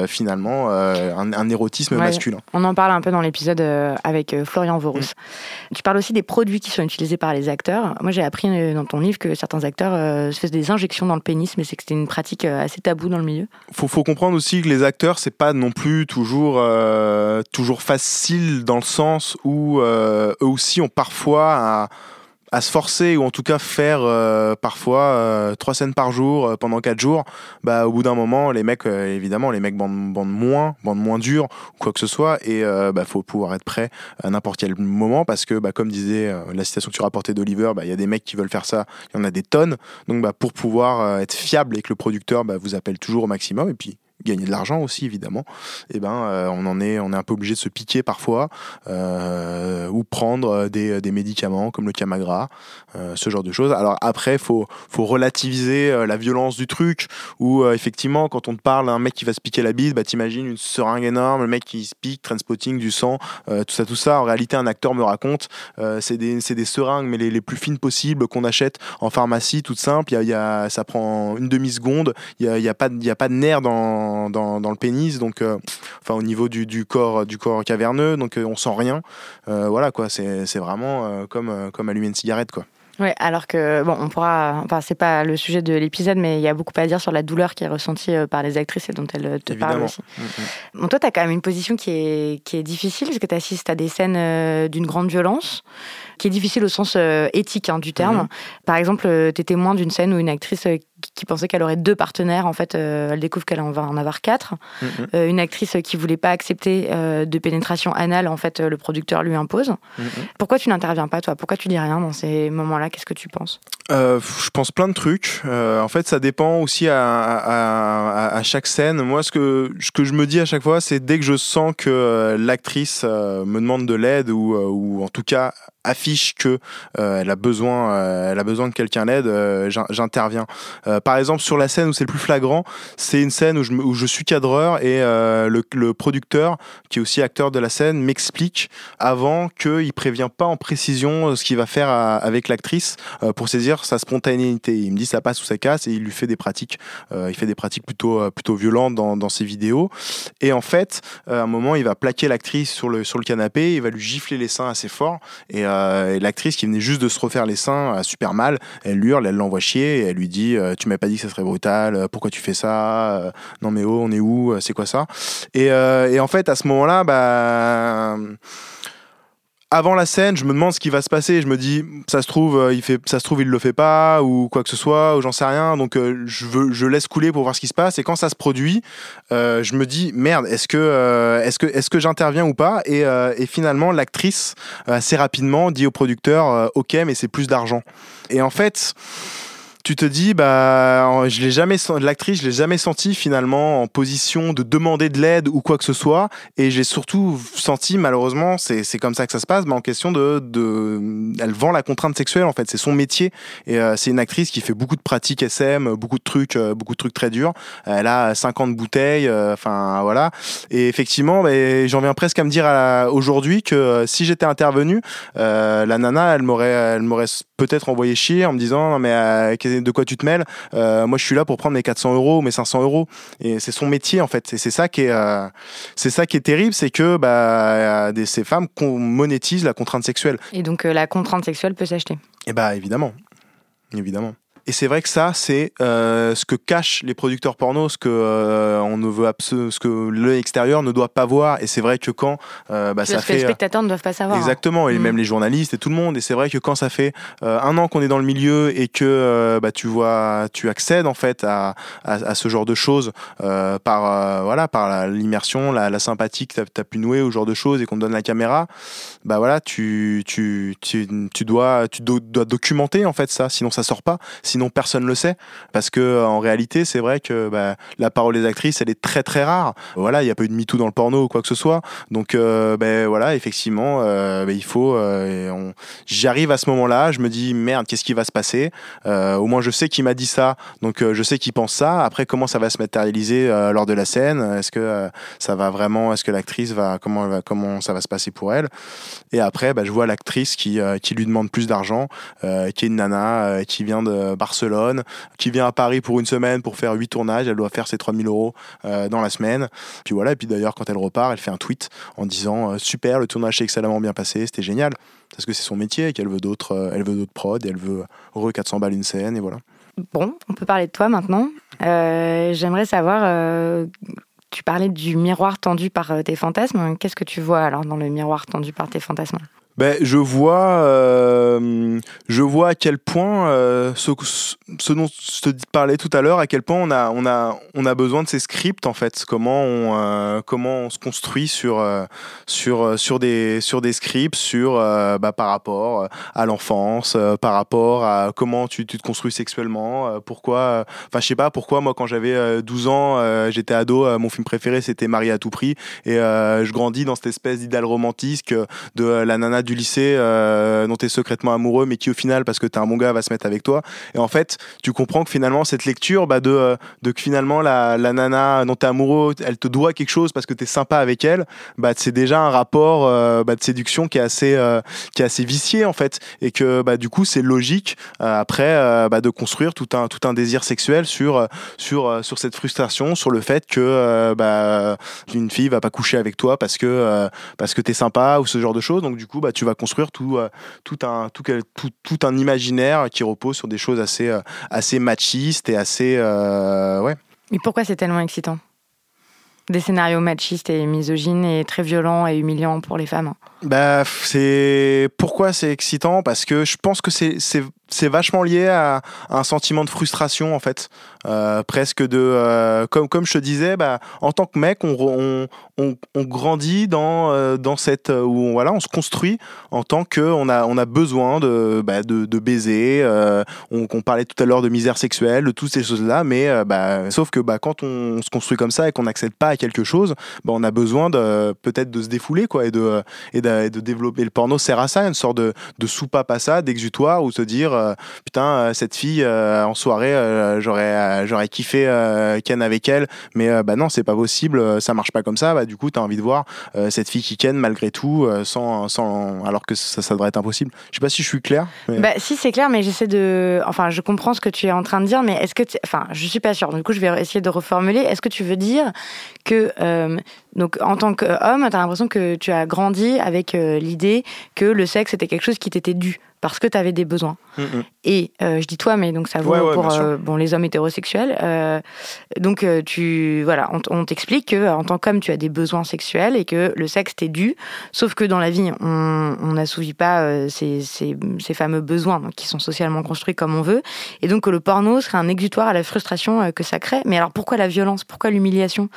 [SPEAKER 2] finalement un, un, érotisme
[SPEAKER 1] ouais,
[SPEAKER 2] masculin.
[SPEAKER 1] On en parle un peu dans l'épisode euh, avec euh, Florian Vorus. Mmh. Tu parles aussi des produits qui sont utilisés par les acteurs. Moi, j'ai appris euh, dans ton livre que certains acteurs se faisaient des injections dans le pénis, mais c'est que c'était une pratique assez taboue dans le milieu.
[SPEAKER 2] Faut, faut comprendre aussi que les acteurs, c'est pas non plus toujours, euh, toujours facile dans le sens où euh, eux aussi ont parfois à à se forcer ou en tout cas faire euh, parfois euh, trois scènes par jour euh, pendant quatre jours, bah au bout d'un moment les mecs évidemment les mecs bandent, moins, bandent moins dur ou quoi que ce soit et bah faut pouvoir être prêt à n'importe quel moment parce que bah comme disait la citation que tu rapportais d'Oliver, bah il y a des mecs qui veulent faire ça, il y en a des tonnes. Donc bah pour pouvoir être fiable et que le producteur bah, vous appelle toujours au maximum et puis gagner de l'argent aussi évidemment et eh ben euh, on en est on est un peu obligé de se piquer parfois euh, ou prendre des, des, médicaments comme le Camagra euh, ce genre de choses. Alors après faut faut relativiser euh, la violence du truc ou euh, effectivement quand on te parle d'un mec qui va se piquer la bite bah t'imagines une seringue énorme le mec qui se pique transpotting du sang tout ça tout ça. En réalité un acteur me raconte c'est des des seringues mais les, les plus fines possibles qu'on achète en pharmacie toutes simples. Il y y a, ça prend une demi seconde il y a pas il y a pas de nerf dans dans, dans, le pénis, donc euh, enfin au niveau du, du, corps du corps caverneux, donc euh, on sent rien. Euh, voilà quoi, c'est vraiment comme comme allumer une cigarette quoi.
[SPEAKER 1] Oui, alors que, bon, on pourra. Enfin, c'est pas le sujet de l'épisode, mais il y a beaucoup à dire sur la douleur qui est ressentie par les actrices et dont elles te
[SPEAKER 2] Évidemment.
[SPEAKER 1] parlent aussi.
[SPEAKER 2] Mmh.
[SPEAKER 1] Bon, toi, tu as quand même une position qui est, qui est difficile, parce que tu assistes à des scènes d'une grande violence, qui est difficile au sens éthique hein, du terme.
[SPEAKER 2] Mmh.
[SPEAKER 1] Par exemple, tu es témoin d'une scène où une actrice qui pensait qu'elle aurait deux partenaires, en fait, elle découvre qu'elle en va en avoir quatre.
[SPEAKER 2] Mmh.
[SPEAKER 1] une actrice qui voulait pas accepter de pénétration anale, en fait, le producteur lui impose. Pourquoi tu n'interviens pas, toi? Pourquoi tu dis rien dans ces moments-là? Qu'est-ce que tu penses?
[SPEAKER 2] Euh, je pense plein de trucs. Euh, en fait, ça dépend aussi à, à, à, à, chaque scène. Moi, ce que, ce que je me dis à chaque fois, c'est dès que je sens que euh, l'actrice euh, me demande de l'aide ou, ou en tout cas affiche que euh, elle a besoin euh, elle a besoin que quelqu'un l'aide euh, j'interviens par exemple sur la scène où c'est le plus flagrant c'est une scène où je, où je suis cadreur et le, le, producteur qui est aussi acteur de la scène m'explique avant qu'il prévient pas en précision ce qu'il va faire avec l'actrice pour saisir sa spontanéité. Il me dit ça passe ou ça casse et il lui fait des pratiques. Euh, il fait des pratiques plutôt, euh, plutôt violentes dans, dans ses vidéos. Et en fait, euh, à un moment, il va plaquer l'actrice sur le, sur le canapé, il va lui gifler les seins assez fort. Et, euh, et l'actrice qui venait juste de se refaire les seins super mal. Elle hurle, elle l'envoie chier et elle lui dit euh, Tu m'as pas dit que ça serait brutal, euh, pourquoi tu fais ça Non mais oh, on est où C'est quoi ça? Et en fait, à ce moment-là, bah avant la scène, je me demande ce qui va se passer. Je me dis, ça se trouve, euh, il fait, ça se trouve, il le fait pas ou quoi que ce soit, ou j'en sais rien. Donc, euh, je veux, je laisse couler pour voir ce qui se passe. Et quand ça se produit, euh, je me dis, merde, est-ce que, est-ce que, est-ce que j'interviens ou pas? Et, finalement, l'actrice assez rapidement dit au producteur, ok, mais c'est plus d'argent. Et en fait tu te dis bah je l'ai jamais l'actrice je l'ai jamais senti finalement en position de demander de l'aide ou quoi que ce soit. Et j'ai surtout senti malheureusement c'est comme ça que ça se passe mais en question de de elle vend la contrainte sexuelle en fait. C'est son métier. Et euh, c'est une actrice qui fait beaucoup de pratiques SM beaucoup de trucs euh, beaucoup de trucs très durs. Elle a 50 bouteilles euh, enfin voilà. Et effectivement bah, j'en viens presque à me dire aujourd'hui que si j'étais intervenu la nana elle m'aurait elle m'aurait peut-être envoyé chier en me disant non mais de quoi tu te mêles. Euh, moi je suis là pour prendre mes 400 euros mes 500 euros. Et c'est son métier en fait. Et c'est ça qui est euh, c'est ça qui est terrible c'est que bah des, ces femmes qu'on monétise la contrainte sexuelle.
[SPEAKER 1] Et donc euh, la contrainte sexuelle peut s'acheter.
[SPEAKER 2] et bah évidemment. Évidemment et c'est vrai que ça, c'est euh, ce que cachent les producteurs porno, ce que euh, on ne veut ce que l'œil extérieur ne doit pas voir. Et c'est vrai que quand euh, bah, ça
[SPEAKER 1] que les
[SPEAKER 2] fait
[SPEAKER 1] spectateurs ne doivent pas savoir.
[SPEAKER 2] Exactement, et
[SPEAKER 1] Mm.
[SPEAKER 2] même les journalistes et tout le monde. Et c'est vrai que quand ça fait euh, un an qu'on est dans le milieu et que euh, bah, tu vois, tu accèdes en fait à, à, à ce genre de choses euh, par euh, voilà par l'immersion, la, la sympathie que tu as, pu nouer au genre de choses et qu'on te donne la caméra, bah voilà, tu tu, tu, tu dois tu do- dois documenter en fait ça, sinon ça sort pas, sinon personne le sait, parce que en réalité c'est vrai que bah, la parole des actrices elle est très très rare. Voilà, il y a pas eu de MeToo dans le porno ou quoi que ce soit. Donc euh, ben voilà, effectivement, euh, ben, il faut. euh, J'arrive à ce moment-là, je me dis merde, qu'est-ce qui va se passer? Euh, Au moins, je sais qui m'a dit ça, donc euh, je sais qu'il pense ça. Après, comment ça va se matérialiser euh, lors de la scène? Est-ce que euh, ça va vraiment Est-ce que l'actrice va comment comment ça va se passer pour elle? Et après, je vois l'actrice qui euh, qui lui demande plus d'argent, euh, qui est une nana euh, qui vient de Barcelone, qui vient à Paris pour une semaine pour faire huit tournages. Elle doit faire ses 3000 euros euh, dans la semaine. Puis voilà, et puis d'ailleurs, quand elle repart, elle fait un tweet en disant euh, Super, le tournage s'est excellemment bien passé, c'était génial. Parce que c'est son métier et qu'elle veut d'autres euh, elle veut d'autres prods, et elle veut re 400 balles une scène, et voilà.
[SPEAKER 1] Bon, on peut parler de toi maintenant. J'aimerais savoir, tu parlais du miroir tendu par tes fantasmes. Qu'est-ce que tu vois alors dans le miroir tendu par tes fantasmes?
[SPEAKER 2] Ben, je vois, euh, je vois à quel point euh, ce, dont je te parlais tout à l'heure, à quel point on a, on a, on a besoin de ces scripts en fait. Comment on, euh, comment on se construit sur, euh, sur, sur des, sur des scripts, sur, bah, par rapport à l'enfance, par rapport à comment tu, te construis sexuellement, pourquoi, enfin je sais pas pourquoi moi quand j'avais euh, 12 ans, j'étais ado, mon film préféré c'était Marie à tout prix et je grandis dans cette espèce d'idéal romantique de la nana du lycée euh, dont tu es secrètement amoureux mais qui au final parce que t'es un bon gars va se mettre avec toi. Et en fait tu comprends que finalement cette lecture bah, de, euh, de que finalement la, la nana dont t'es amoureux elle te doit quelque chose parce que t'es sympa avec elle bah c'est déjà un rapport euh, bah, de séduction qui est assez qui est assez vicié en fait. Et que du coup c'est logique après de construire tout un tout un désir sexuel sur sur sur cette frustration sur le fait que une fille va pas coucher avec toi parce que parce que t'es sympa ou ce genre de choses. Donc du coup tu vas construire tout euh, tout un tout, quel- tout, tout un imaginaire qui repose sur des choses assez euh, assez machistes et assez euh, ouais.
[SPEAKER 1] Mais pourquoi c'est tellement excitant? Des scénarios machistes et misogynes et très violents et humiliants pour les femmes.
[SPEAKER 2] Bah, c'est pourquoi c'est excitant? Parce que je pense que c'est c'est vachement lié à, un sentiment de frustration en fait, Euh, presque de euh, comme comme je te disais, bah en tant que mec, on on, grandit dans euh, dans cette où on, voilà, on se construit en tant que on a on a besoin de bah, de, baiser. on, parlait tout à l'heure de misère sexuelle, de toutes ces choses là, mais bah sauf que bah quand on, se construit comme ça et qu'on n'accède pas à quelque chose, bah on a besoin de peut-être de se défouler quoi et de et de, et de développer le porno sert à ça une sorte de, de soupape à ça d'exutoire ou se dire euh, putain cette fille en soirée j'aurais j'aurais kiffé ken avec elle. Mais bah non c'est pas possible ça marche pas comme ça. Bah du coup tu as envie de voir cette fille qui ken malgré tout sans, sans alors que ça, devrait être impossible. Je sais pas si je suis clair
[SPEAKER 1] bah si c'est clair mais j'essaie de enfin je comprends ce que tu es en train de dire mais est-ce que enfin je suis pas sûre. Du coup je vais essayer de reformuler. Est-ce que tu veux dire que donc, en tant qu'homme, tu as l'impression que tu as grandi avec euh, l'idée que le sexe était quelque chose qui t'était dû? Parce que tu avais des besoins. Mm, mm. Et euh, je dis toi, mais donc ça vaut pour euh, bon, les hommes hétérosexuels. donc, tu, voilà, on, t'explique que en tant qu'homme, tu as des besoins sexuels et que le sexe t'est dû. Sauf que dans la vie, on n'assouvit pas ces, ces, ces, fameux besoins donc, qui sont socialement construits comme on veut. Et donc, que le porno serait un exutoire à la frustration que ça crée. Mais alors, pourquoi la violence? Pourquoi l'humiliation?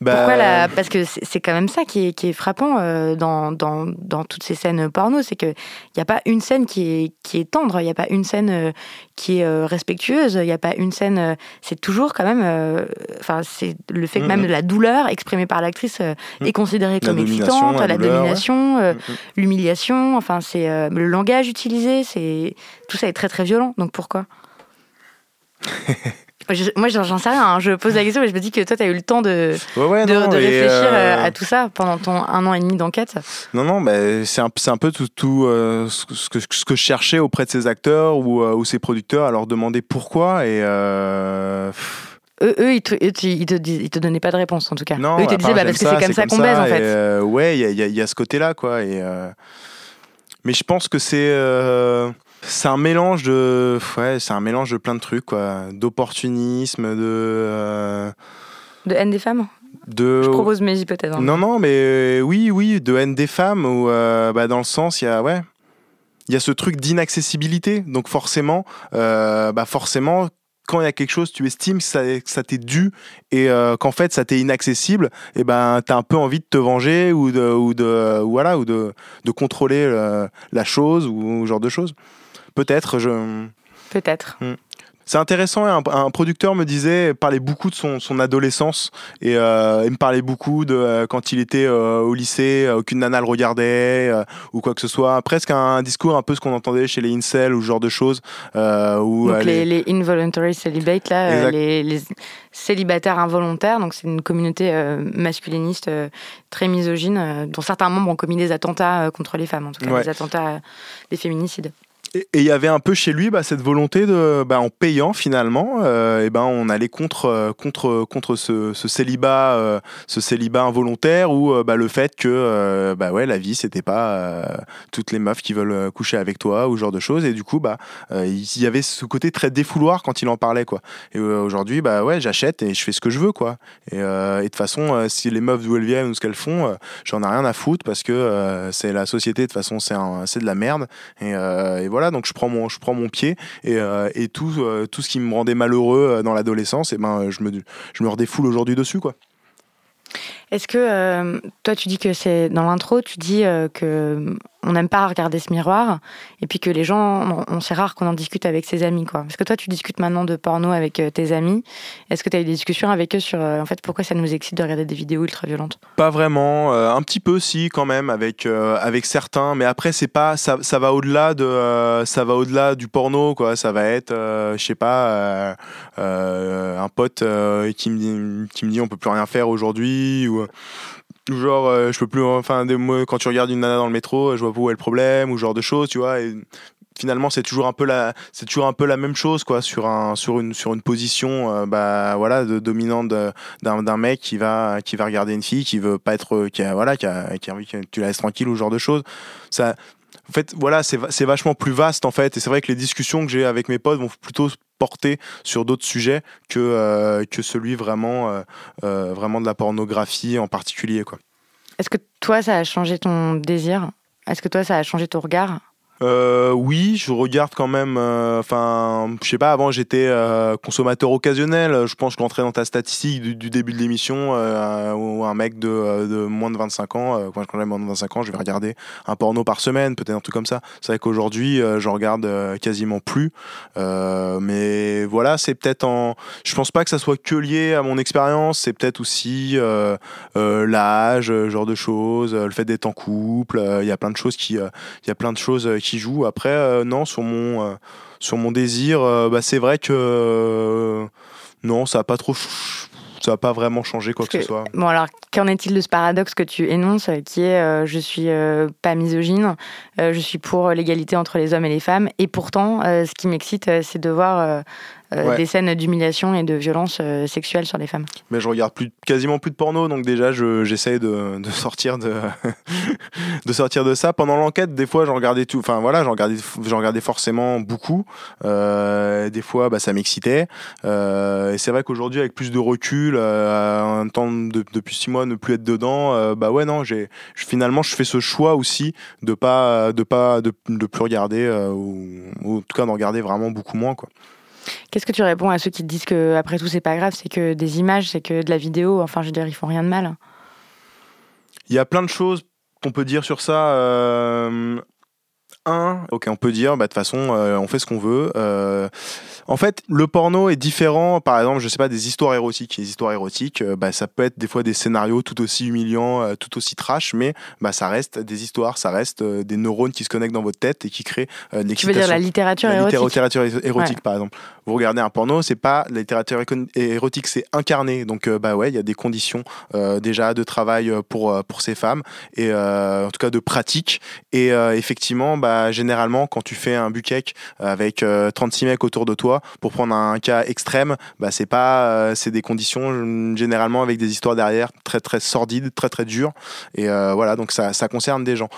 [SPEAKER 1] Bah, Pourquoi la... Parce que c'est quand même ça qui est, qui est frappant euh, dans, dans, dans, toutes ces scènes porno, c'est qu'il n'y a pas une scène qui est, qui est tendre, il n'y a pas une scène euh, qui est euh, respectueuse, il n'y a pas une scène... c'est toujours quand même... Enfin, c'est le fait que même la douleur exprimée par l'actrice mm. est considérée comme excitante, la, domination, l'humiliation, enfin, c'est le langage utilisé, c'est tout ça est très très violent, donc pourquoi? *laughs* moi, j'en sais rien. Hein. Je pose la question, mais je me dis que toi, tu as eu le temps de, de, réfléchir euh, à tout ça pendant ton un an et demi d'enquête.
[SPEAKER 2] Non, non, bah, c'est un, un, peu tout, tout euh, ce, que, ce que je cherchais auprès de ces acteurs ou, euh, ou ces producteurs à leur demander pourquoi. Et.
[SPEAKER 1] Eux, eux, ils te, ils, te, ils te donnaient pas de réponse en tout cas. Non, eux, ils te disaient bah, parce que c'est comme ça qu'on baise en fait.
[SPEAKER 2] ouais, il y a, y a, ce côté-là quoi. Et, mais je pense que c'est c'est un mélange de, ouais, c'est un mélange de plein de trucs, quoi, d'opportunisme, de. Euh,
[SPEAKER 1] de haine des femmes.
[SPEAKER 2] De...
[SPEAKER 1] Je propose mes hypothèses. Hein.
[SPEAKER 2] Non, non, mais euh, oui, oui, de haine des femmes, ou euh, bah, dans le sens, il y a, ouais, il y a ce truc d'inaccessibilité. Donc forcément, bah forcément, quand il y a quelque chose, tu estimes que ça, ça t'est dû et qu'en fait ça t'est inaccessible, et ben t'as un peu envie de te venger ou de, ou de, voilà, ou de, de contrôler la chose ou ce genre de choses. Peut-être, je.
[SPEAKER 1] Peut-être.
[SPEAKER 2] Hmm. C'est intéressant. Un, un, producteur me disait, parlait beaucoup de son, son adolescence et euh, il me parlait beaucoup de euh, quand il était euh, au lycée, aucune nana le regardait ou quoi que ce soit. Presque un, discours un peu ce qu'on entendait chez les incels ou ce genre de choses.
[SPEAKER 1] où, donc les, les, involuntary celibates, là, les, les, célibataires involontaires. Donc c'est une communauté masculiniste très misogyne dont certains membres ont commis des attentats contre les femmes, en tout cas des attentats, des féminicides.
[SPEAKER 2] Et il y avait un peu chez lui bah, cette volonté de, bah, en payant finalement, euh, et ben on allait contre euh, contre contre ce, ce célibat, euh, ce célibat involontaire ou bah, le fait que bah ouais la vie c'était pas toutes les meufs qui veulent coucher avec toi ou ce genre de choses et du coup bah il y avait ce côté très défouloir quand il en parlait quoi. Et aujourd'hui bah ouais j'achète et je fais ce que je veux quoi. Et, et de toute façon si les meufs d'où elles viennent ou ce qu'elles font, j'en ai rien à foutre parce que c'est la société de toute façon c'est c'est de la merde et, et voilà donc je prends mon, pied et, euh, euh, tout ce qui me rendait malheureux euh, dans l'adolescence, et ben, je me, je redéfoule aujourd'hui dessus, quoi.
[SPEAKER 1] Est-ce que toi tu dis que c'est dans l'intro, tu dis que on n'aime pas regarder ce miroir et puis que les gens, on, c'est rare qu'on en discute avec ses amis quoi. Parce que toi tu discutes maintenant de porno avec euh, tes amis. Est-ce que tu as eu des discussions avec eux sur euh, en fait pourquoi ça nous excite de regarder des vidéos ultra violentes?
[SPEAKER 2] Pas vraiment, euh, un petit peu si quand même avec avec certains, mais après c'est pas ça, ça va au-delà de ça va au-delà du porno quoi. Ça va être je sais pas un pote qui me dit qui me dit on peut plus rien faire aujourd'hui ou genre euh, je peux plus enfin des, quand tu regardes une nana dans le métro je vois pas où est le problème ou genre de choses tu vois et finalement c'est toujours un peu la c'est toujours un peu la même chose quoi sur un sur une sur une position euh, bah voilà de dominante d'un mec qui va qui va regarder une fille qui veut pas être qui a voilà qui a, qui a envie que tu la laisses tranquille ou genre de choses. Ça en fait, voilà, c'est vachement plus vaste en fait. Et c'est vrai que les discussions que j'ai avec mes potes vont plutôt porter sur d'autres sujets que, euh, que celui vraiment, euh, euh, vraiment de la pornographie en particulier.
[SPEAKER 1] Est-ce que toi, ça a changé ton désir? Est-ce que toi, ça a changé ton regard?
[SPEAKER 2] Euh, oui, je regarde quand même. Euh, enfin, je sais pas. Avant, j'étais euh, consommateur occasionnel. Je pense que rentrais dans ta statistique du, début de l'émission euh, où un mec de, de, moins de 25 ans, quand j'ai moins de 25 ans, je vais regarder un porno par semaine, peut-être un truc comme ça. C'est vrai qu'aujourd'hui, je regarde quasiment plus. mais voilà, c'est peut-être en. Je pense pas que ça soit que lié à mon expérience. C'est peut-être aussi l'âge, genre de choses, le fait d'être en couple. Il y a plein de choses qui, il y a plein de choses qui qui joue. Après, non, sur mon, sur mon désir, bah, c'est vrai que non, ça n'a pas trop ça n'a pas vraiment changé quoi que, ce soit.
[SPEAKER 1] Bon alors, qu'en est-il de ce paradoxe que tu énonces, euh, qui est euh, je suis euh, pas misogyne, je suis pour l'égalité entre les hommes et les femmes, et pourtant, ce qui m'excite, c'est de voir euh, des scènes d'humiliation et de violence euh, sexuelle sur les femmes.
[SPEAKER 2] Mais je regarde plus, quasiment plus de porno, donc déjà j'essaie de, de, sortir de, *laughs* de sortir de ça. Pendant l'enquête, des fois j'en regardais tout, enfin voilà, j'en regardais, j'en regardais forcément beaucoup. Euh, des fois, bah, ça m'excitait. et c'est vrai qu'aujourd'hui, avec plus de recul, un temps de, depuis six mois, ne plus être dedans, bah ouais non, j'ai finalement je fais ce choix aussi de pas de pas de, de plus regarder ou, ou en tout cas d'en regarder vraiment beaucoup moins quoi.
[SPEAKER 1] Qu'est-ce que tu réponds à ceux qui te disent que après tout c'est pas grave, c'est que des images, c'est que de la vidéo, enfin je veux dire ils font rien de mal.
[SPEAKER 2] Il y a plein de choses qu'on peut dire sur ça. Euh, un, ok, on peut dire, bah, de toute façon, euh, on fait ce qu'on veut. Euh, en fait, le porno est différent, par exemple, je sais pas, des histoires érotiques. Les histoires érotiques, euh, bah, ça peut être des fois des scénarios tout aussi humiliants, tout aussi trash, mais bah, ça reste des histoires, ça reste des neurones qui se connectent dans votre tête et qui créent de l'excitation.
[SPEAKER 1] Tu veux dire la littérature la érotique
[SPEAKER 2] littérature érotique, par exemple. Vous regardez un porno, c'est pas la littérature érotique, c'est incarné. Donc, bah ouais, il y a des conditions déjà de travail pour, pour ces femmes, et en tout cas de pratique. Et effectivement, bah, généralement, quand tu fais un buquet avec 36 mecs autour de toi, pour prendre un cas extrême, bah, c'est pas, euh, c'est des conditions généralement avec des histoires derrière très très sordides, très très dures. Et euh, voilà, donc ça concerne des gens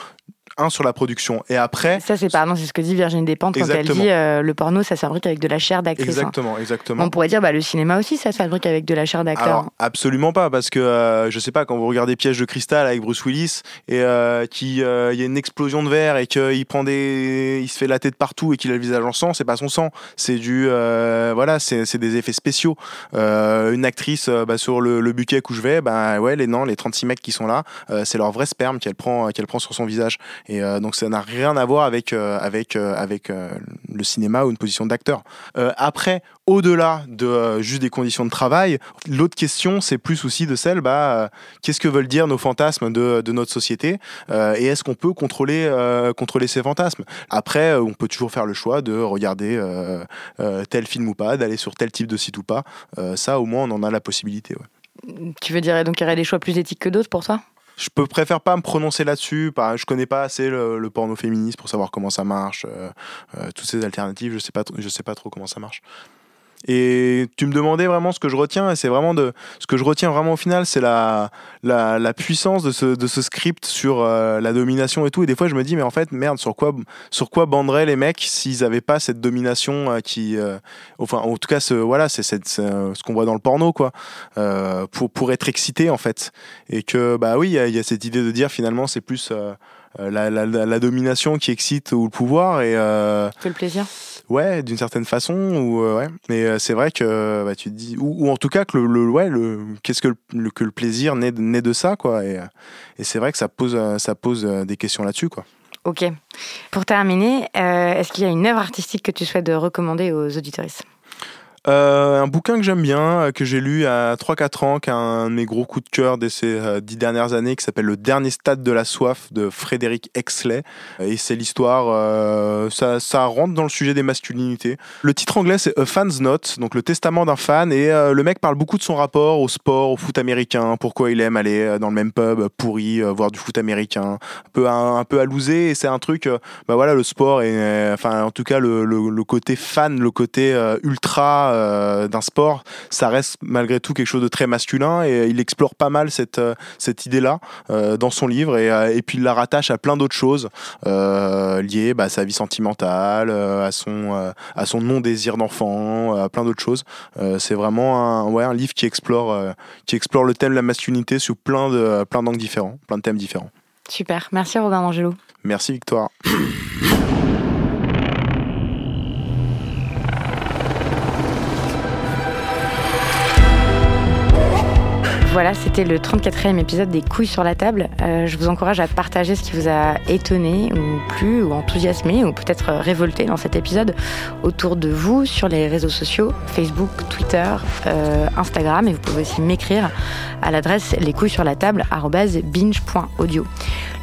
[SPEAKER 2] un sur la production. Et après
[SPEAKER 1] ça c'est pardon c'est ce que dit Virginie Despentes quand elle dit euh, le porno ça se fabrique avec de la chair d'actrice
[SPEAKER 2] hein. exactement exactement.
[SPEAKER 1] On pourrait dire bah, le cinéma aussi ça se fabrique avec de la chair d'acteur.
[SPEAKER 2] Absolument pas parce que euh, je sais pas quand vous regardez Piège de cristal avec Bruce Willis et euh, qu'il y a une explosion de verre et qu'il prend des il se fait la tête partout et qu'il a le visage en sang c'est pas son sang. C'est du voilà c'est des effets spéciaux. Une actrice bah, sur le, le, buquet où je vais bah ouais les non les 36 mecs qui sont là c'est leur vrai sperme qu'elle prend qu'elle prend sur son visage. et euh, donc ça n'a rien à voir avec euh, avec euh, avec le cinéma ou une position d'acteur. après, au-delà de juste des conditions de travail, l'autre question c'est plus aussi de celle bah qu'est-ce que veulent dire nos fantasmes de, notre société et est-ce qu'on peut contrôler contrôler ces fantasmes? Après, on peut toujours faire le choix de regarder tel film ou pas, d'aller sur tel type de site ou pas. ça, au moins, on en a la possibilité.
[SPEAKER 1] Tu veux dire donc qu'il y aurait des choix plus éthiques que d'autres pour ça
[SPEAKER 2] je peux préfère pas me prononcer là-dessus. Je connais pas assez le, porno féministe pour savoir comment ça marche. Euh, euh, toutes ces alternatives, je sais pas, je sais pas trop comment ça marche. Et tu me demandais vraiment ce que je retiens, et c'est vraiment de ce que je retiens vraiment au final, c'est la, la, puissance de ce, script sur euh, la domination et tout. Et des fois, je me dis, mais en fait, merde, sur quoi, sur quoi banderaient les mecs s'ils avaient pas cette domination euh, qui, euh, enfin, en tout cas, voilà, c'est ce qu'on voit dans le porno, quoi, pour, pour être excité en fait. Et que, bah oui, il y, a cette idée de dire finalement, c'est plus la, la, la, domination qui excite ou le pouvoir et.
[SPEAKER 1] que le plaisir.
[SPEAKER 2] Ouais, d'une certaine façon. Ou, euh, ouais. Mais euh, c'est vrai que bah, tu te dis. Ou, en tout cas, que le, ouais, le, qu'est-ce que le, que le plaisir naît, naît de ça, quoi. Et, euh, et c'est vrai que ça pose, ça pose des questions là-dessus, quoi.
[SPEAKER 1] Ok. Pour terminer, est-ce qu'il y a une œuvre artistique que tu souhaites recommander aux auditoristes
[SPEAKER 2] euh, un bouquin que j'aime bien, euh, que j'ai lu à 3-4 ans, qui est un de mes gros coups de cœur de ces euh, dix dernières années, qui s'appelle Le dernier stade de la soif de Frédéric Exley. Et c'est l'histoire, ça, rentre dans le sujet des masculinités. Le titre anglais, c'est A Fan's Note, donc le testament d'un fan. Et le mec parle beaucoup de son rapport au sport, au foot américain, pourquoi il aime aller dans le même pub pourri, voir du foot américain, un peu, un, peu à Et c'est un truc, bah voilà, le sport, et enfin, en tout cas, le, le côté fan, le côté ultra euh, d'un sport, ça reste malgré tout quelque chose de très masculin et il explore pas mal cette, euh, cette idée-là euh, dans son livre et, et, puis il la rattache à plein d'autres choses liées bah, à sa vie sentimentale, à son, à son non-désir d'enfant, à plein d'autres choses. c'est vraiment un, ouais, un livre qui explore, qui explore le thème de la masculinité sous plein de plein d'angles différents, plein de thèmes différents.
[SPEAKER 1] Super, merci Robin Angelo.
[SPEAKER 2] Merci Victoire. *coughs*
[SPEAKER 1] Voilà, c'était le 34e épisode des couilles sur la table. Euh, je vous encourage à partager ce qui vous a étonné ou plu ou enthousiasmé ou peut-être révolté dans cet épisode autour de vous sur les réseaux sociaux, Facebook, Twitter, euh, Instagram et vous pouvez aussi m'écrire à l'adresse les couilles sur la table binge.audio.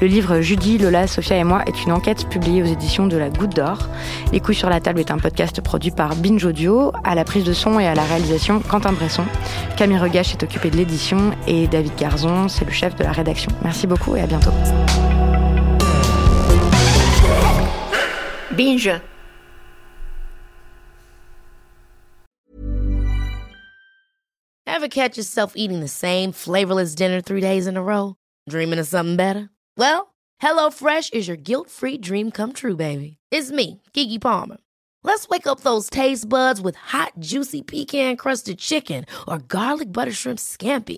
[SPEAKER 1] Le livre Judy, Lola, Sophia et moi est une enquête publiée aux éditions de la Goutte d'Or. Les couilles sur la table est un podcast produit par Binge Audio, à la prise de son et à la réalisation Quentin Bresson. Camille Regache est occupé de l'édition et David Garzon, c'est le chef de la rédaction. Merci beaucoup et à bientôt.
[SPEAKER 4] Binge. Ever catch yourself eating the same flavorless dinner three days in a row? Dreaming of something better? Well, HelloFresh is your guilt-free dream come true, baby. It's me, Kiki Palmer. Let's wake up those taste buds with hot, juicy pecan-crusted chicken or garlic butter shrimp scampi.